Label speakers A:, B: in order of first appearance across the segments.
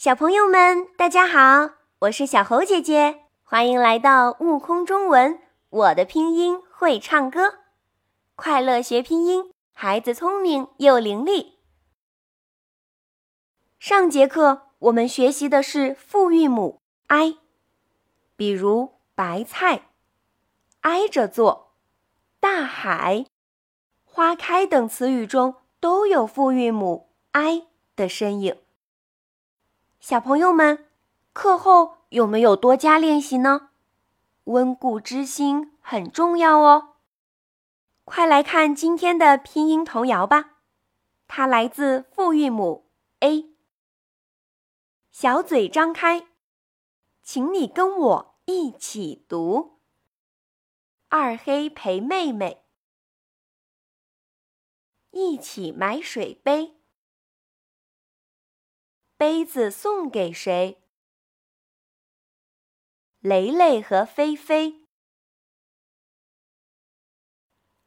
A: 小朋友们，大家好，我是小猴姐姐，欢迎来到悟空中文。我的拼音会唱歌，快乐学拼音，孩子聪明又伶俐。上节课我们学习的是复韵母 i，比如白菜、挨着坐、大海、花开等词语中都有复韵母 i 的身影。小朋友们，课后有没有多加练习呢？温故知新很重要哦。快来看今天的拼音童谣吧，它来自复韵母 a。小嘴张开，请你跟我一起读。二黑陪妹妹，一起买水杯。杯子送给谁？雷雷和菲菲。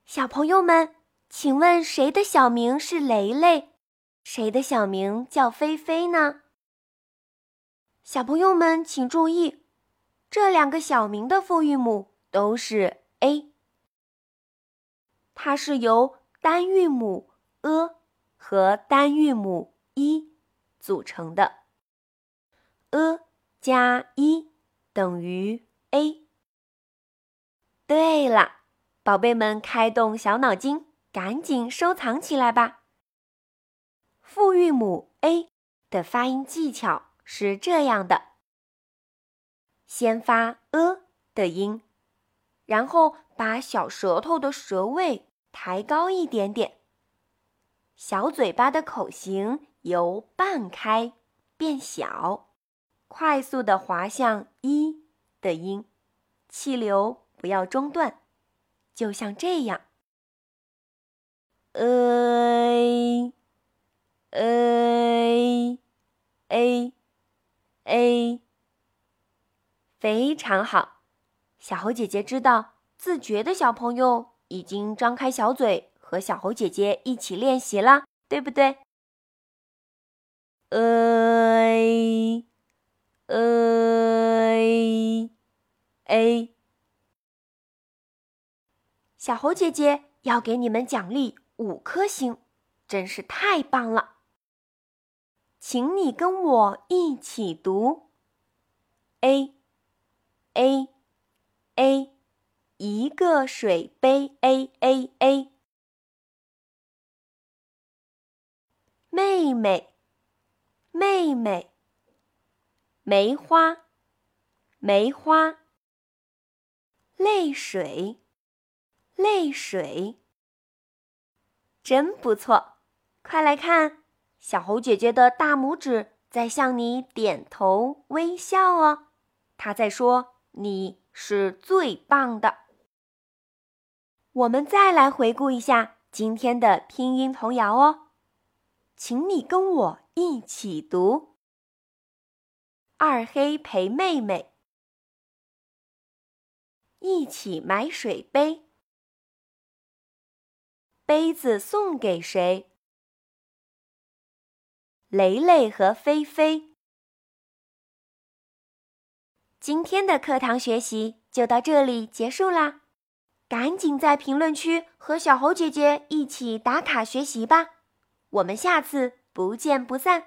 A: 小朋友们，请问谁的小名是雷雷？谁的小名叫菲菲呢？小朋友们请注意，这两个小名的复韵母都是 a，它是由单韵母 a 和单韵母 i。组成的，a 加一等于 a。对了，宝贝们，开动小脑筋，赶紧收藏起来吧。复韵母 a 的发音技巧是这样的：先发 a 的音，然后把小舌头的舌位抬高一点点，小嘴巴的口型。由半开变小，快速的滑向一的音，气流不要中断，就像这样。a a a a，非常好。小猴姐姐知道，自觉的小朋友已经张开小嘴和小猴姐姐一起练习了，对不对？a a a，小猴姐姐要给你们奖励五颗星，真是太棒了！请你跟我一起读 a a a，一个水杯 a a a，妹妹。妹妹，梅花，梅花，泪水，泪水，真不错！快来看，小猴姐姐的大拇指在向你点头微笑哦，她在说你是最棒的。我们再来回顾一下今天的拼音童谣哦，请你跟我。一起读。二黑陪妹妹，一起买水杯。杯子送给谁？雷雷和菲菲。今天的课堂学习就到这里结束啦，赶紧在评论区和小猴姐姐一起打卡学习吧。我们下次。不见不散。